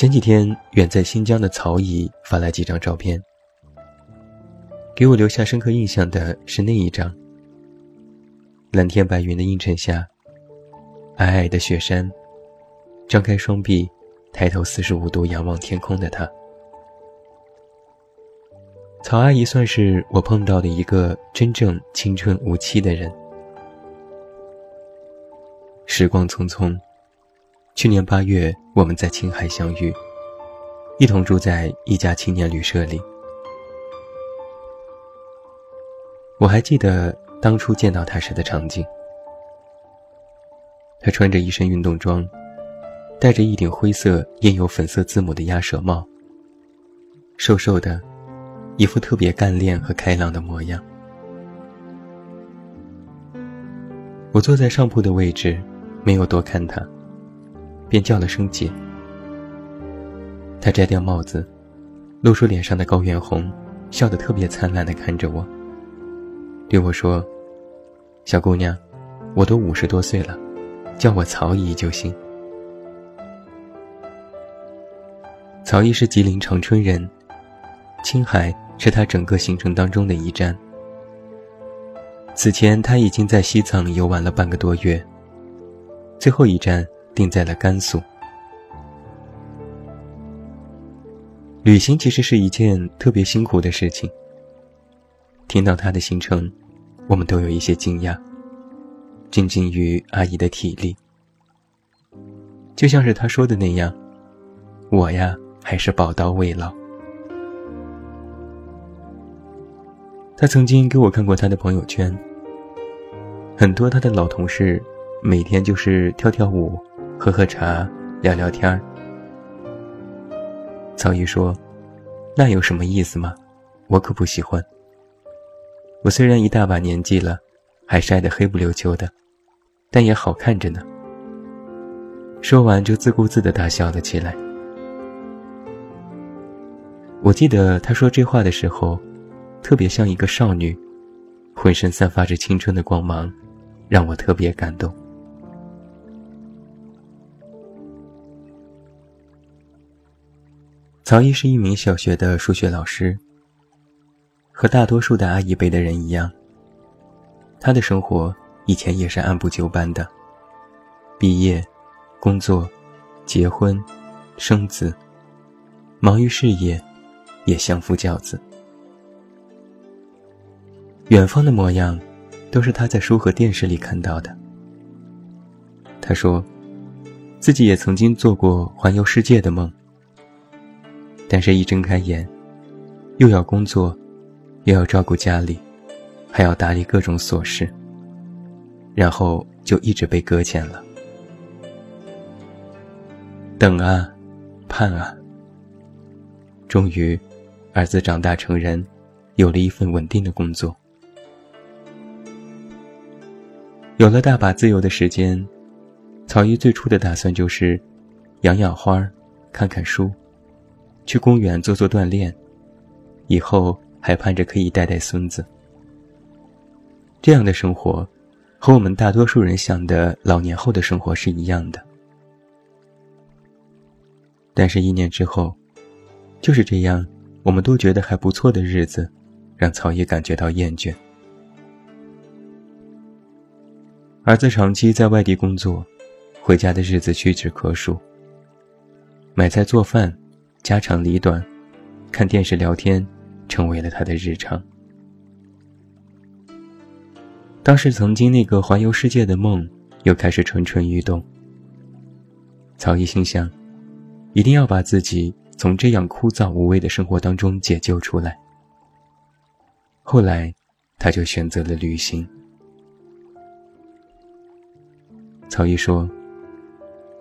前几天，远在新疆的曹姨发来几张照片，给我留下深刻印象的是那一张。蓝天白云的映衬下，皑皑的雪山，张开双臂，抬头四十五度仰望天空的他。曹阿姨算是我碰到的一个真正青春无期的人。时光匆匆。去年八月，我们在青海相遇，一同住在一家青年旅社里。我还记得当初见到他时的场景。他穿着一身运动装，戴着一顶灰色印有粉色字母的鸭舌帽，瘦瘦的，一副特别干练和开朗的模样。我坐在上铺的位置，没有多看他。便叫了声姐。他摘掉帽子，露出脸上的高原红，笑得特别灿烂地看着我，对我说：“小姑娘，我都五十多岁了，叫我曹姨就行。”曹姨是吉林长春人，青海是他整个行程当中的一站。此前他已经在西藏游玩了半个多月，最后一站。定在了甘肃。旅行其实是一件特别辛苦的事情。听到他的行程，我们都有一些惊讶，震惊于阿姨的体力。就像是他说的那样，我呀还是宝刀未老。他曾经给我看过他的朋友圈，很多他的老同事，每天就是跳跳舞。喝喝茶，聊聊天儿。曹姨说：“那有什么意思吗？我可不喜欢。我虽然一大把年纪了，还晒得黑不溜秋的，但也好看着呢。”说完就自顾自地大笑了起来。我记得他说这话的时候，特别像一个少女，浑身散发着青春的光芒，让我特别感动。曹姨是一名小学的数学老师。和大多数的阿姨辈的人一样，她的生活以前也是按部就班的：毕业、工作、结婚、生子，忙于事业，也相夫教子。远方的模样，都是他在书和电视里看到的。他说，自己也曾经做过环游世界的梦。但是，一睁开眼，又要工作，又要照顾家里，还要打理各种琐事，然后就一直被搁浅了。等啊，盼啊，终于，儿子长大成人，有了一份稳定的工作，有了大把自由的时间。曹姨最初的打算就是，养养花，看看书。去公园做做锻炼，以后还盼着可以带带孙子。这样的生活，和我们大多数人想的老年后的生活是一样的。但是，一年之后，就是这样，我们都觉得还不错的日子，让曹爷感觉到厌倦。儿子长期在外地工作，回家的日子屈指可数。买菜做饭。家长里短，看电视聊天，成为了他的日常。当时曾经那个环游世界的梦，又开始蠢蠢欲动。曹毅心想，一定要把自己从这样枯燥无味的生活当中解救出来。后来，他就选择了旅行。曹毅说：“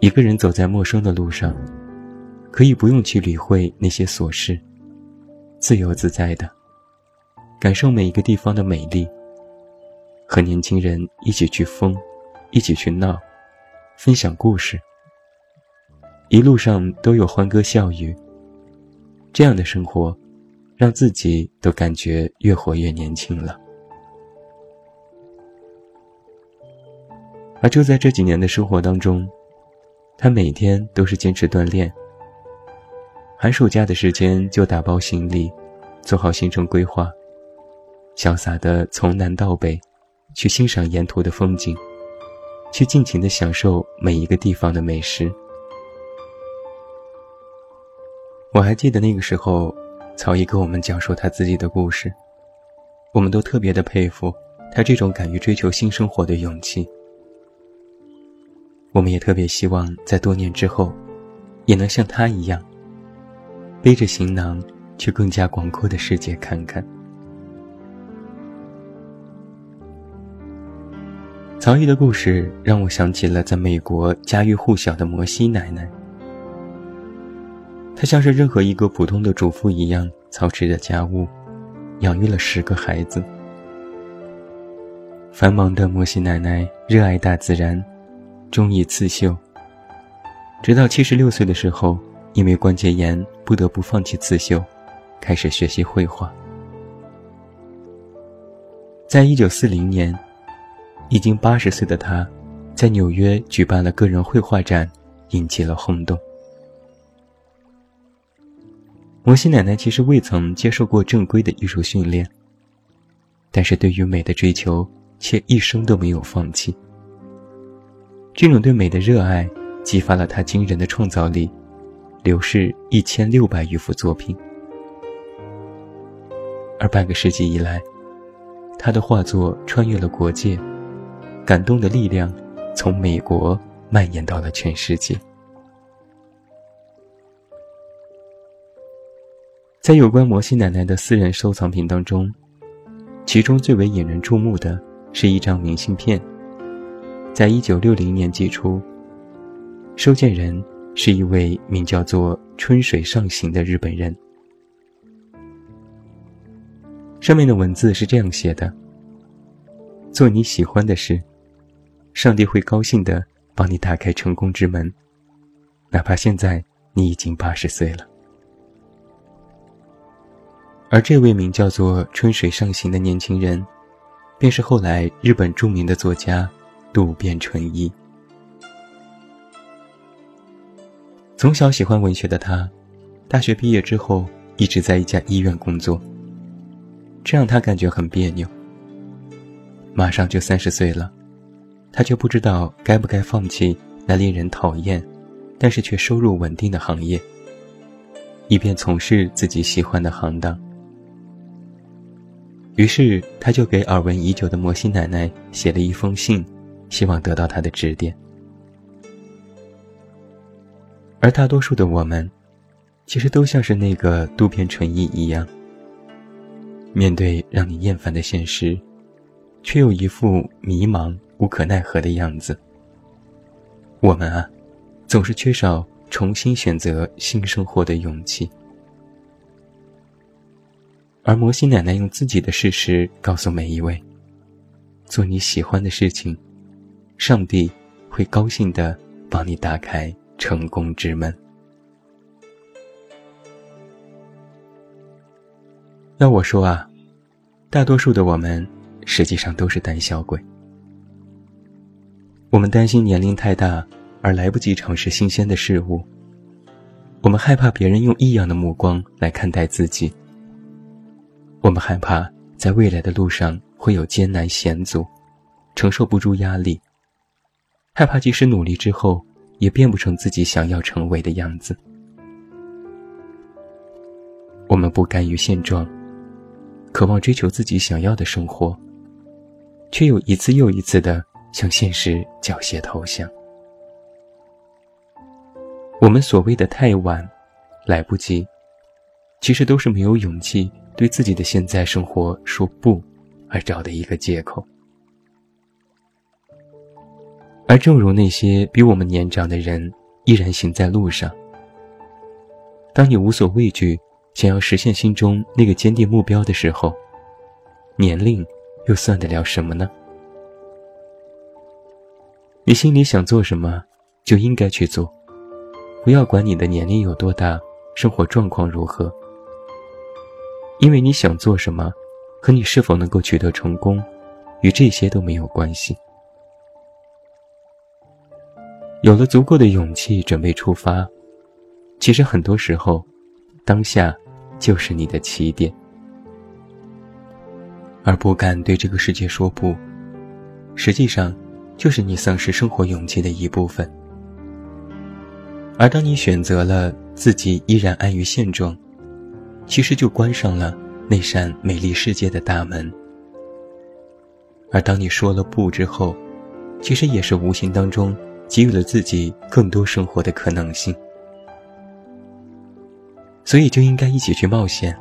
一个人走在陌生的路上。”可以不用去理会那些琐事，自由自在的感受每一个地方的美丽，和年轻人一起去疯，一起去闹，分享故事，一路上都有欢歌笑语。这样的生活，让自己都感觉越活越年轻了。而就在这几年的生活当中，他每天都是坚持锻炼。寒暑假的时间就打包行李，做好行程规划，潇洒的从南到北，去欣赏沿途的风景，去尽情的享受每一个地方的美食。我还记得那个时候，曹毅跟我们讲述他自己的故事，我们都特别的佩服他这种敢于追求新生活的勇气。我们也特别希望在多年之后，也能像他一样。背着行囊，去更加广阔的世界看看。曹毅的故事让我想起了在美国家喻户晓的摩西奶奶。她像是任何一个普通的主妇一样操持着家务，养育了十个孩子。繁忙的摩西奶奶热爱大自然，中意刺绣。直到七十六岁的时候。因为关节炎，不得不放弃刺绣，开始学习绘画。在一九四零年，已经八十岁的他，在纽约举办了个人绘画展，引起了轰动。摩西奶奶其实未曾接受过正规的艺术训练，但是对于美的追求却一生都没有放弃。这种对美的热爱，激发了他惊人的创造力。流逝一千六百余幅作品，而半个世纪以来，他的画作穿越了国界，感动的力量从美国蔓延到了全世界。在有关摩西奶奶的私人收藏品当中，其中最为引人注目的是一张明信片，在一九六零年寄出，收件人。是一位名叫做春水上行的日本人。上面的文字是这样写的：“做你喜欢的事，上帝会高兴的帮你打开成功之门，哪怕现在你已经八十岁了。”而这位名叫做春水上行的年轻人，便是后来日本著名的作家渡边淳一。从小喜欢文学的他，大学毕业之后一直在一家医院工作，这让他感觉很别扭。马上就三十岁了，他却不知道该不该放弃那令人讨厌，但是却收入稳定的行业，以便从事自己喜欢的行当。于是，他就给耳闻已久的摩西奶奶写了一封信，希望得到她的指点。而大多数的我们，其实都像是那个渡边淳一一样，面对让你厌烦的现实，却又一副迷茫无可奈何的样子。我们啊，总是缺少重新选择新生活的勇气。而摩西奶奶用自己的事实告诉每一位：做你喜欢的事情，上帝会高兴的帮你打开。成功之门。要我说啊，大多数的我们实际上都是胆小鬼。我们担心年龄太大而来不及尝试新鲜的事物，我们害怕别人用异样的目光来看待自己，我们害怕在未来的路上会有艰难险阻，承受不住压力，害怕即使努力之后。也变不成自己想要成为的样子。我们不甘于现状，渴望追求自己想要的生活，却又一次又一次的向现实缴械投降。我们所谓的太晚、来不及，其实都是没有勇气对自己的现在生活说不，而找的一个借口。而正如那些比我们年长的人依然行在路上，当你无所畏惧，想要实现心中那个坚定目标的时候，年龄又算得了什么呢？你心里想做什么，就应该去做，不要管你的年龄有多大，生活状况如何。因为你想做什么，和你是否能够取得成功，与这些都没有关系。有了足够的勇气，准备出发，其实很多时候，当下就是你的起点。而不敢对这个世界说不，实际上。就是你丧失生活勇气的一部分，而当你选择了自己依然安于现状，其实就关上了那扇美丽世界的大门。而当你说了不之后，其实也是无形当中给予了自己更多生活的可能性。所以就应该一起去冒险，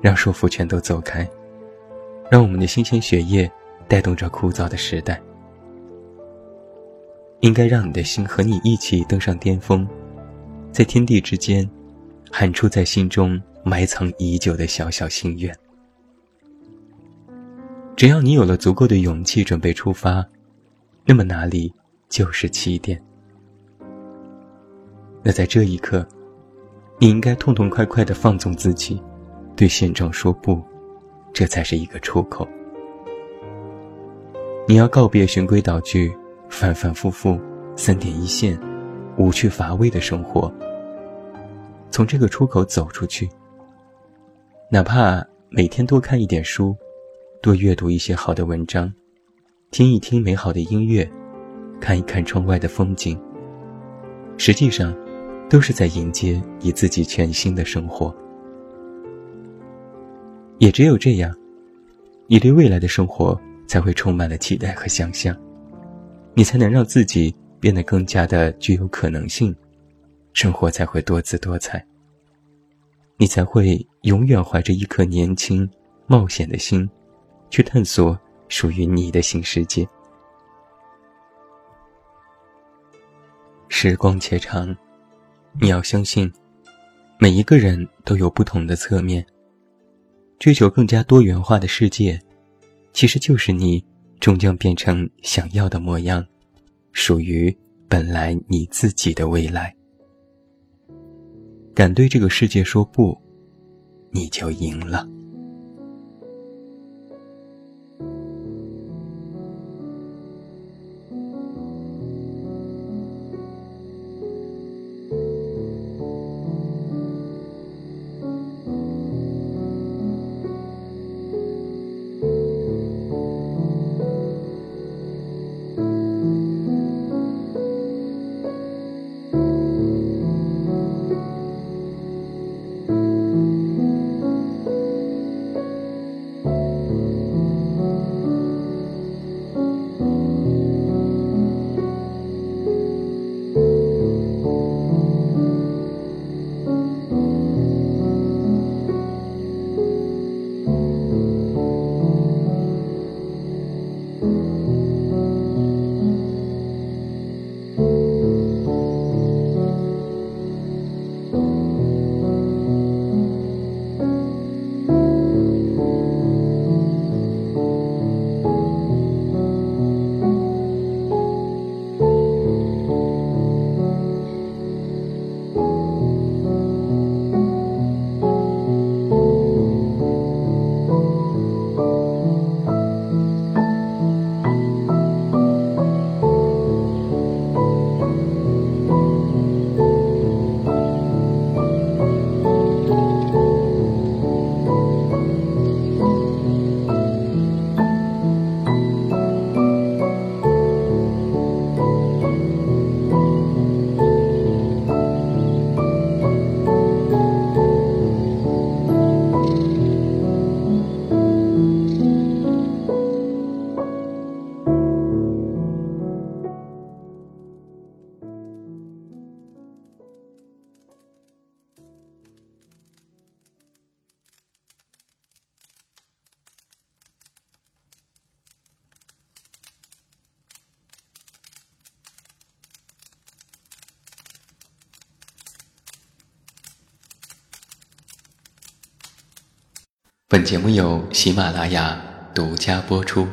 让束缚全都走开，让我们的新鲜血液带动着枯燥的时代。应该让你的心和你一起登上巅峰，在天地之间，喊出在心中埋藏已久的小小心愿。只要你有了足够的勇气准备出发，那么哪里就是起点。那在这一刻，你应该痛痛快快的放纵自己，对现状说不，这才是一个出口。你要告别循规蹈矩。反反复复，三点一线，无趣乏味的生活。从这个出口走出去，哪怕每天多看一点书，多阅读一些好的文章，听一听美好的音乐，看一看窗外的风景，实际上，都是在迎接你自己全新的生活。也只有这样，你对未来的生活才会充满了期待和想象。你才能让自己变得更加的具有可能性，生活才会多姿多彩。你才会永远怀着一颗年轻、冒险的心，去探索属于你的新世界。时光且长，你要相信，每一个人都有不同的侧面。追求更加多元化的世界，其实就是你。终将变成想要的模样，属于本来你自己的未来。敢对这个世界说不，你就赢了。本节目由喜马拉雅独家播出。